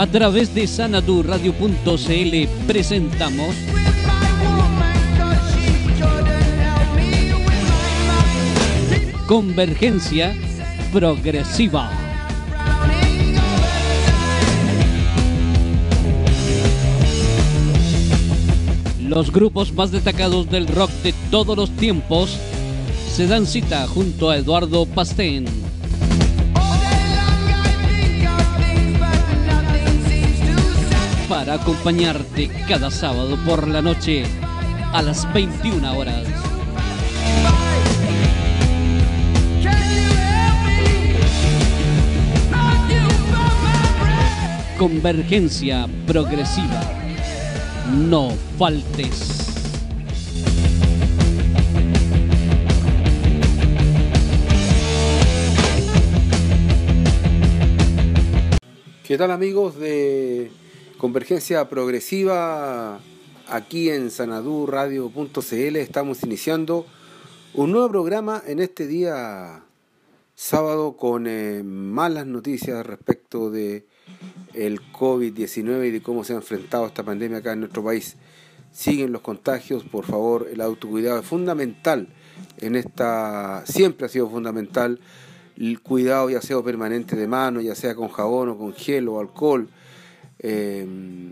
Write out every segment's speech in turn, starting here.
A través de sanadurradio.cl presentamos Convergencia Progresiva. Los grupos más destacados del rock de todos los tiempos se dan cita junto a Eduardo Pastén. Para acompañarte cada sábado por la noche a las 21 horas. Convergencia progresiva. No faltes. ¿Qué tal amigos de Convergencia Progresiva? Aquí en sanadurradio.cl estamos iniciando un nuevo programa en este día sábado con eh, malas noticias respecto de el COVID-19 y de cómo se ha enfrentado esta pandemia acá en nuestro país. Siguen los contagios, por favor, el autocuidado es fundamental en esta, siempre ha sido fundamental el cuidado y aseo permanente de manos, ya sea con jabón o con gel o alcohol, eh,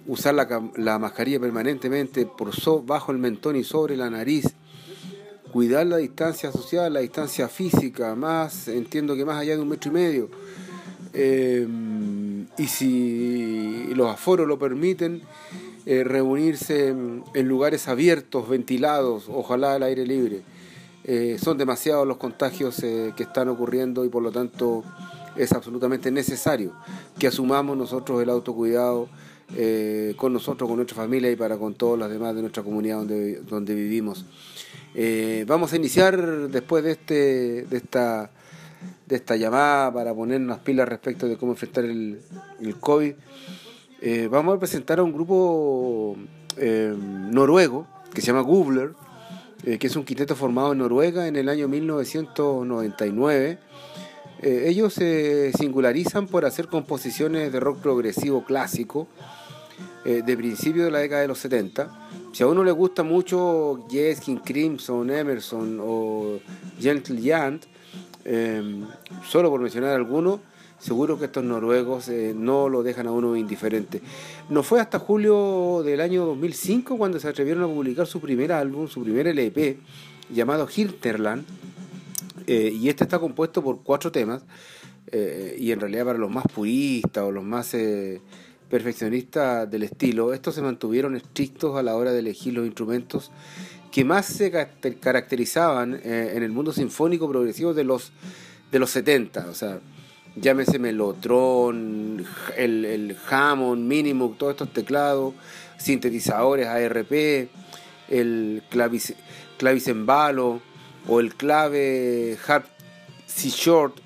usar la, la, mascarilla permanentemente por bajo el mentón y sobre la nariz, cuidar la distancia social, la distancia física, más, entiendo que más allá de un metro y medio, eh, y si los aforos lo permiten, eh, reunirse en lugares abiertos, ventilados, ojalá al aire libre. Eh, son demasiados los contagios eh, que están ocurriendo y por lo tanto es absolutamente necesario que asumamos nosotros el autocuidado eh, con nosotros, con nuestra familia y para con todos los demás de nuestra comunidad donde, donde vivimos. vamos a iniciar después de, este, de, esta, de esta llamada para ponernos las pilas respecto de cómo enfrentar el, el COVID. vamos a presentar a un grupo noruego que se llama eh, que es un quinteto formado en Noruega en el año 1999. Eh, ellos se singularizan por hacer composiciones de rock progresivo clásico eh, de principio de la década de los 70. Si a uno le gusta mucho Yes, King Crimson, Emerson o Gentle Giant, solo por mencionar algunos, seguro que estos noruegos eh, no lo dejan a uno indiferente. No fue hasta julio del año 2005 cuando se atrevieron a publicar su primer álbum, su primer LP, llamado Hinterland, eh, y este está compuesto por cuatro temas, eh, y en realidad para los más puristas o los más perfeccionistas del estilo, estos se mantuvieron estrictos a la hora de elegir los instrumentos que más se caracterizaban en el mundo sinfónico progresivo de los, de los 70, o sea, llámese Melotron, el, el Hammond, Minimoog, todos estos teclados, sintetizadores ARP, el clavicembalo o el clave Harp C Short,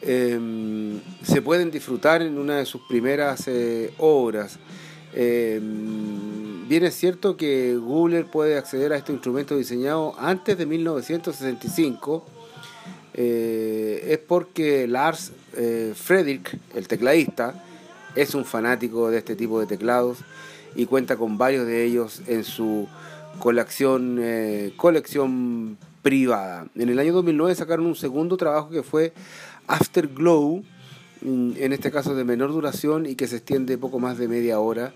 em, se pueden disfrutar en una de sus primeras eh, obras. Em, bien es cierto que Guller puede acceder a este instrumento diseñado antes de 1965 eh, es porque Lars eh, Fredrik, el tecladista, es un fanático de este tipo de teclados y cuenta con varios de ellos en su colección, eh, colección privada. En el año 2009 sacaron un segundo trabajo que fue Afterglow, en este caso de menor duración y que se extiende poco más de media hora.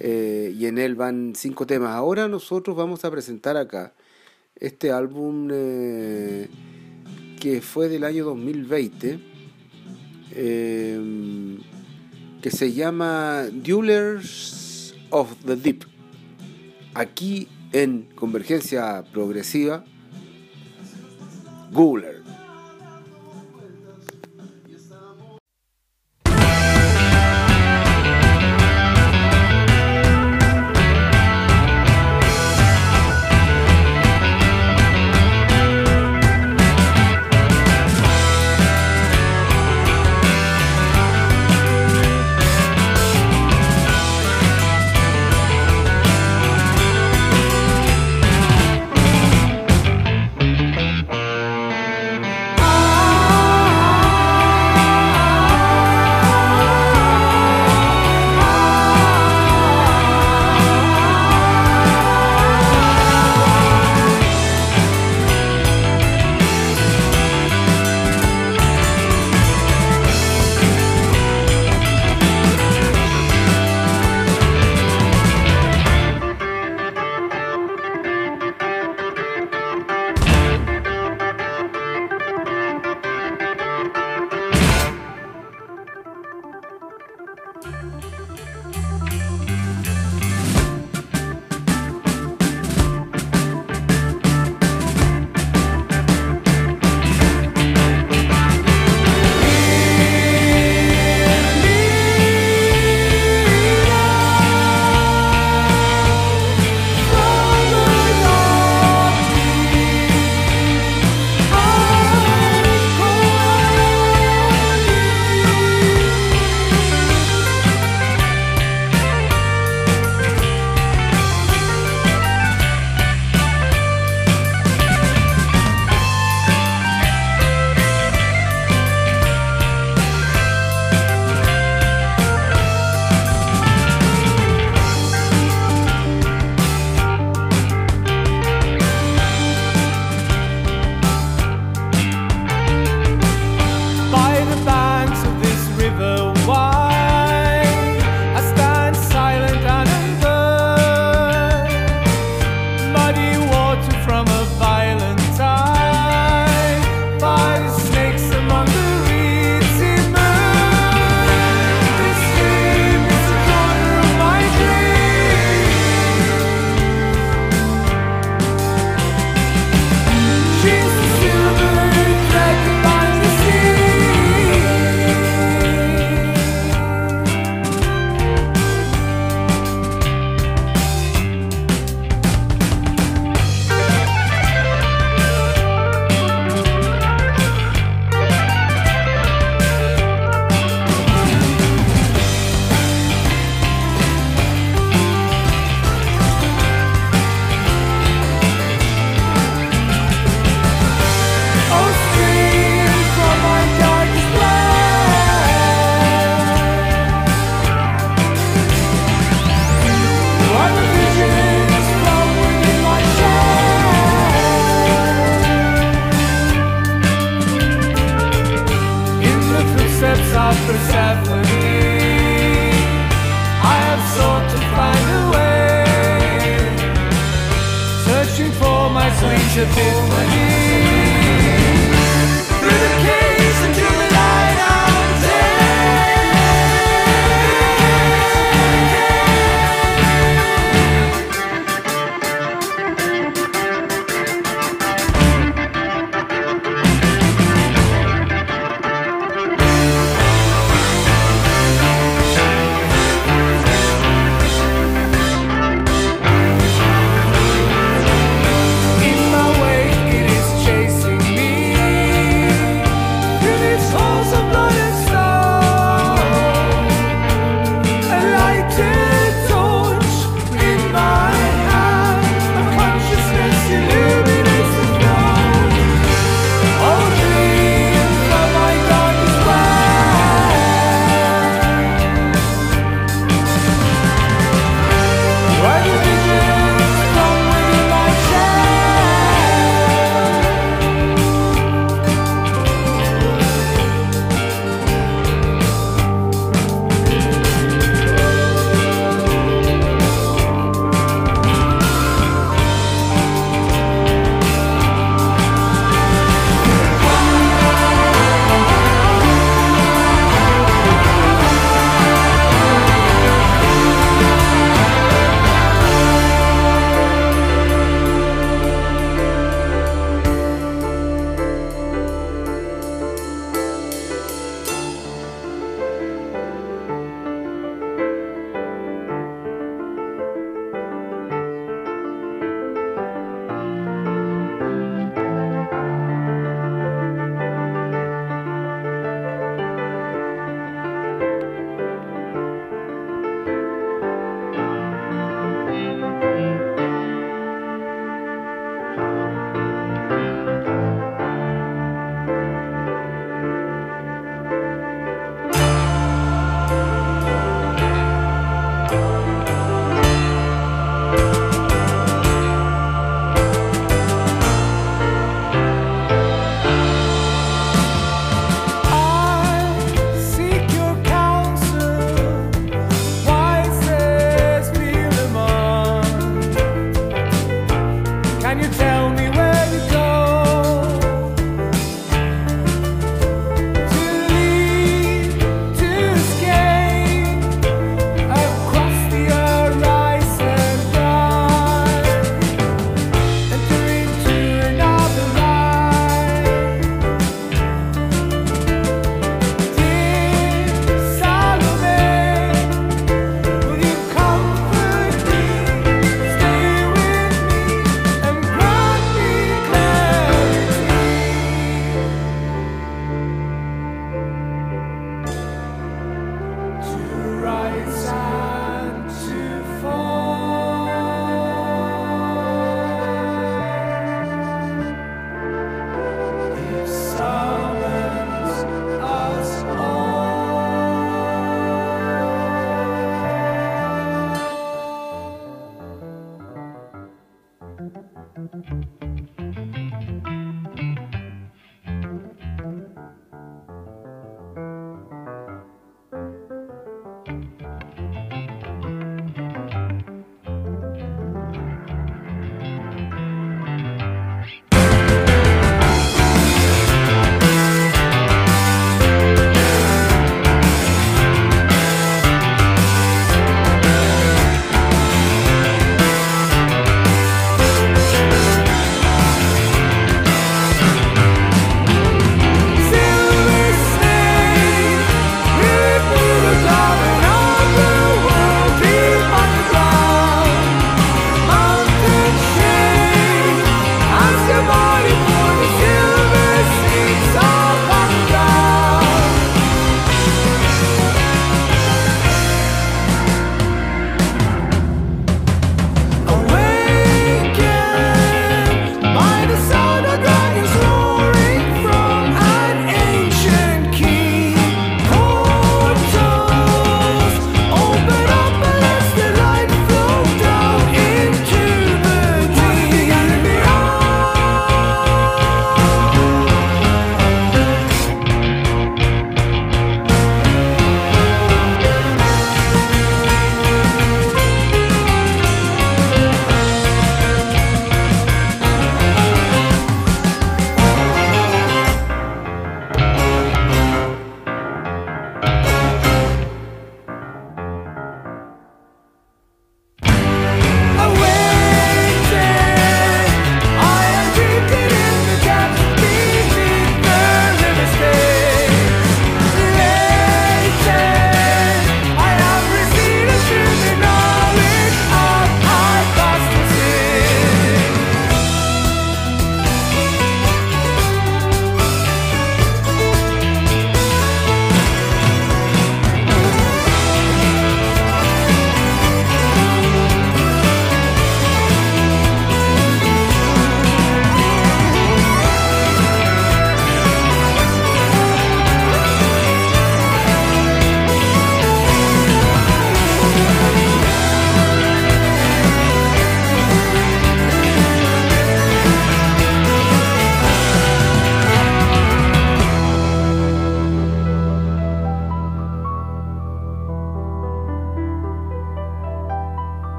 y en él van cinco temas. Ahora nosotros vamos a presentar acá este álbum que fue del año 2020, eh, que se llama Duelers of the Deep. Aquí en Convergencia Progresiva, Guler.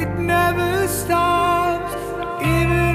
it never stops. Even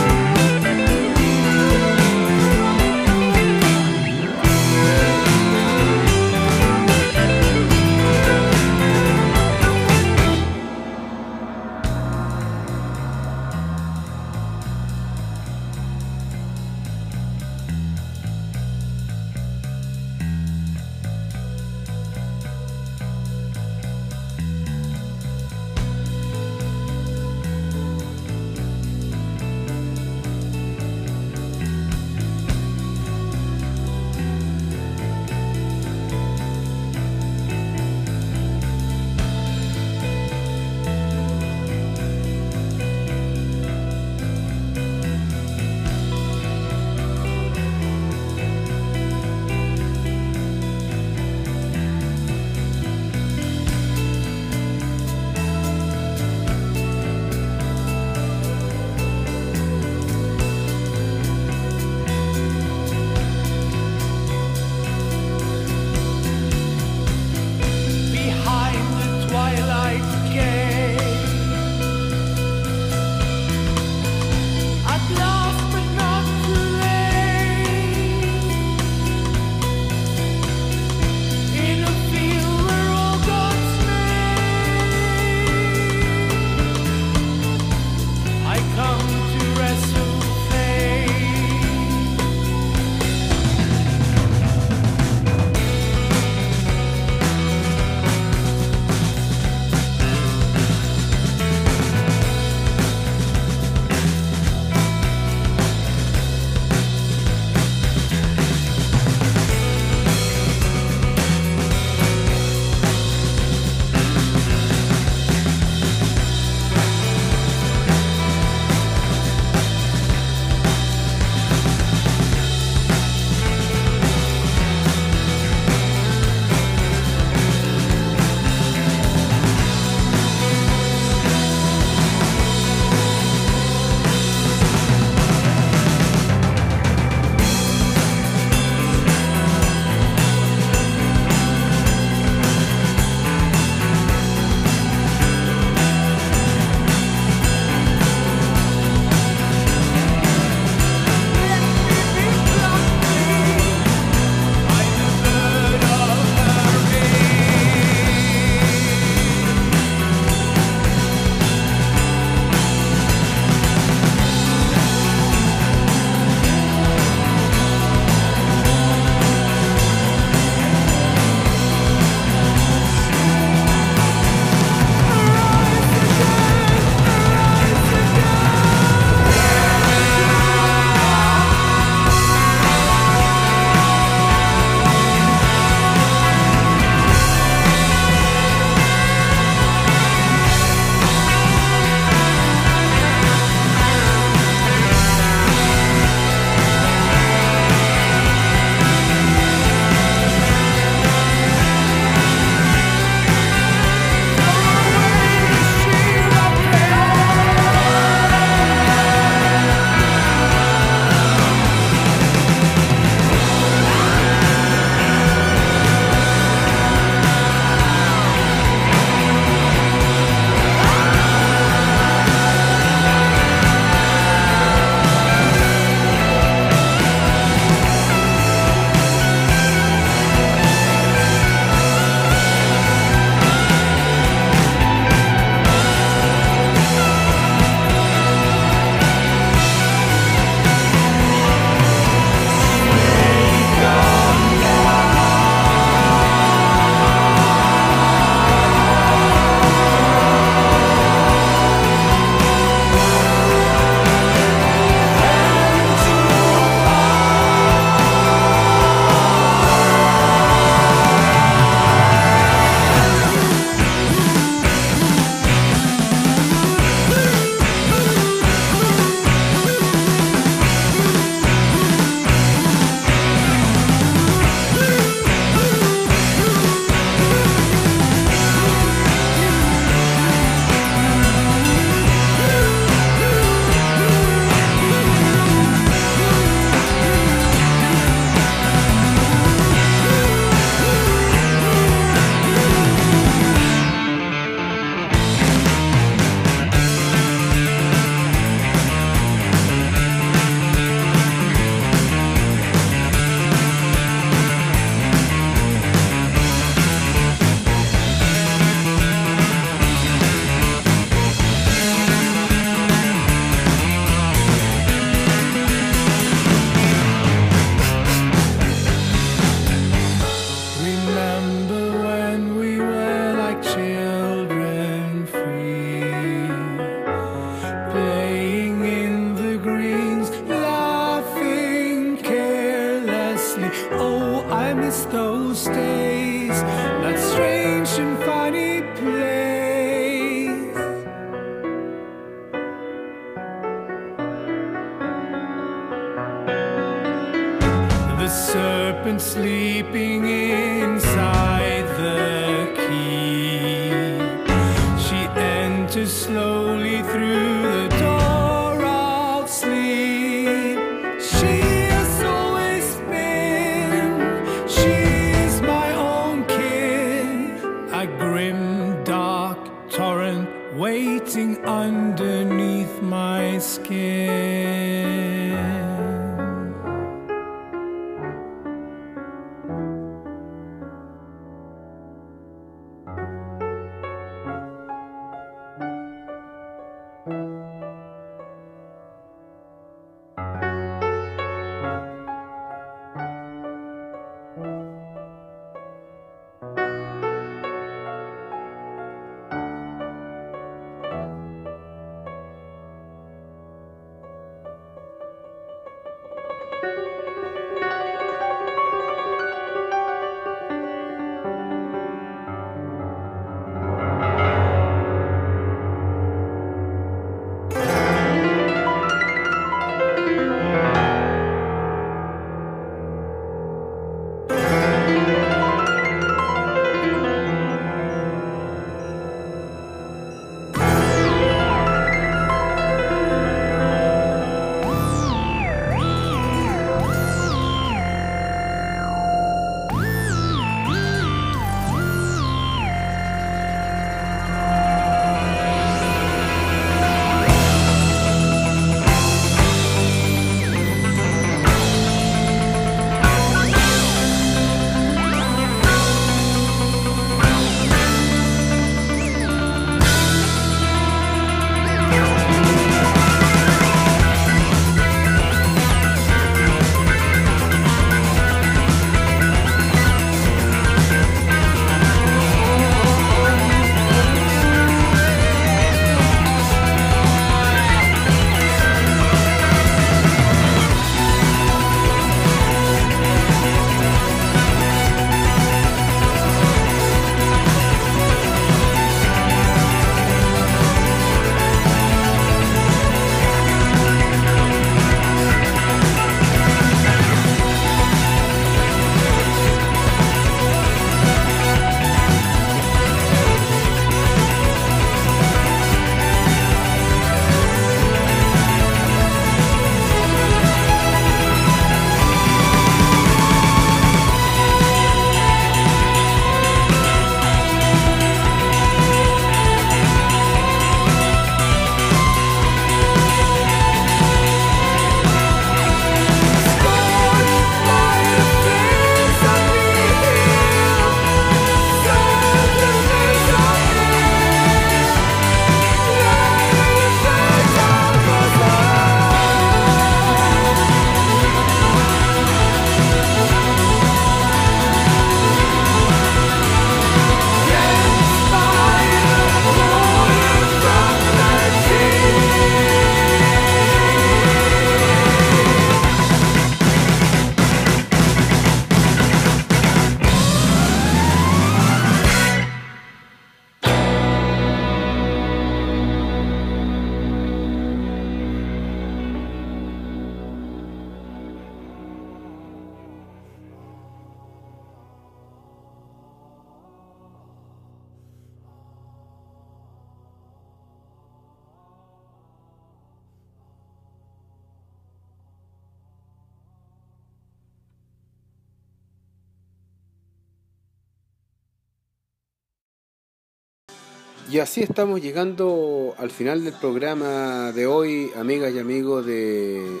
Y así estamos llegando al final del programa de hoy, amigas y amigos de,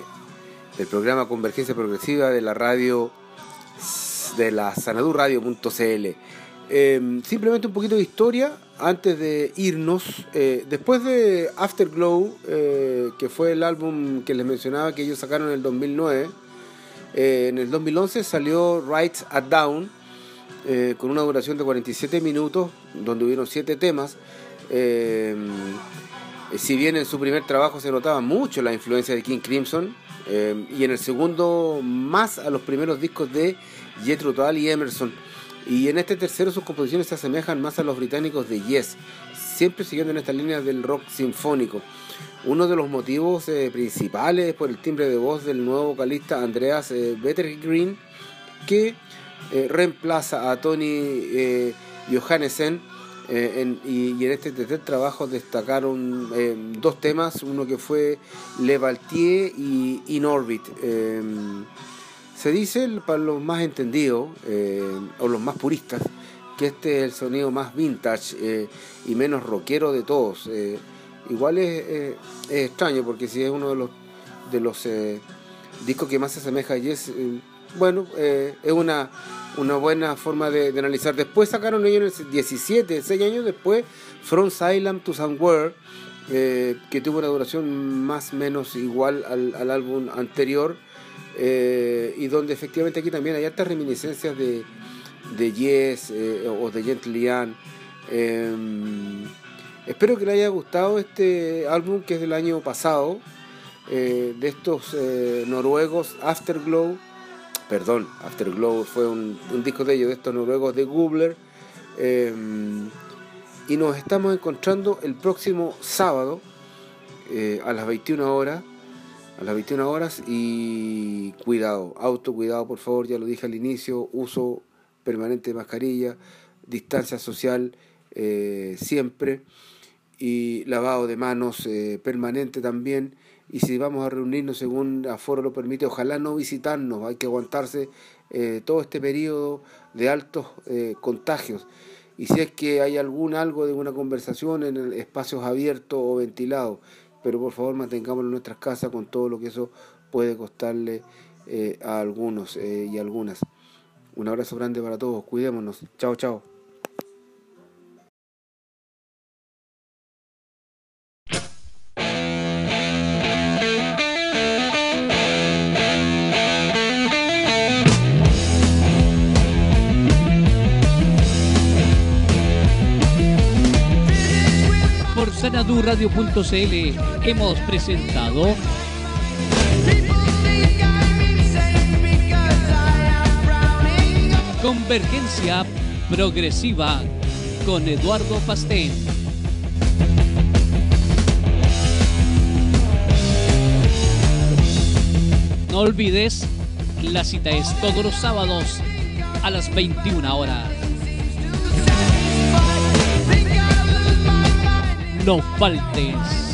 del programa Convergencia Progresiva de la radio de la sanadurradio.cl. Eh, simplemente un poquito de historia antes de irnos. Eh, después de Afterglow, eh, que fue el álbum que les mencionaba que ellos sacaron en el 2009, eh, en el 2011 salió Rights at Down, eh, con una duración de 47 minutos, donde hubieron 7 temas. Eh, Eh, si bien en su primer trabajo se notaba mucho la influencia de King Crimson, eh, y en el segundo más a los primeros discos de Jethro Tull y Emerson. Y en este tercero sus composiciones se asemejan más a los británicos de Yes, siempre siguiendo en esta línea del rock sinfónico. Uno de los motivos eh, principales por el timbre de voz del nuevo vocalista Andreas Bettergreen, que reemplaza a Tony Johannesen eh, y, en este tercer trabajo destacaron eh, dos temas, uno que fue Le Valtier y In Orbit. Eh, se dice, para los más entendidos o los más puristas, que este es el sonido más vintage y menos rockero de todos. igual es, extraño porque si es uno de los, de los discos que más se asemeja a Yes, bueno, es una una buena forma de, analizar. Después sacaron ellos en el 17, 6 años después, From Silent to Somewhere, eh, que tuvo una duración más o menos igual al, álbum anterior, eh, y donde efectivamente aquí también hay hartas reminiscencias de, de Yes eh, o de Gentleman. espero que le haya gustado este álbum que es del año pasado, de estos noruegos Afterglow perdón, Afterglow fue un, disco de ellos, de estos noruegos de Gubler. Eh, y nos estamos encontrando el próximo sábado eh, a las 21 horas. A las 21 horas y cuidado, autocuidado por favor, ya lo dije al inicio, uso permanente de mascarilla, distancia social eh, siempre y lavado de manos permanente también y si vamos a reunirnos según aforo lo permite, ojalá no visitarnos, hay que aguantarse eh, todo este periodo de altos eh, contagios. Y si es que hay algún algo de una conversación en espacios abiertos o ventilados, pero por favor mantengámoslo en nuestras casas con todo lo que eso puede costarle eh, a algunos y algunas. Un abrazo grande para todos, cuidémonos. Chao, chao. Radio.cl hemos presentado Convergencia Progresiva con Eduardo Pastén. No olvides, la cita es todos los sábados a las 21 horas. No faltes.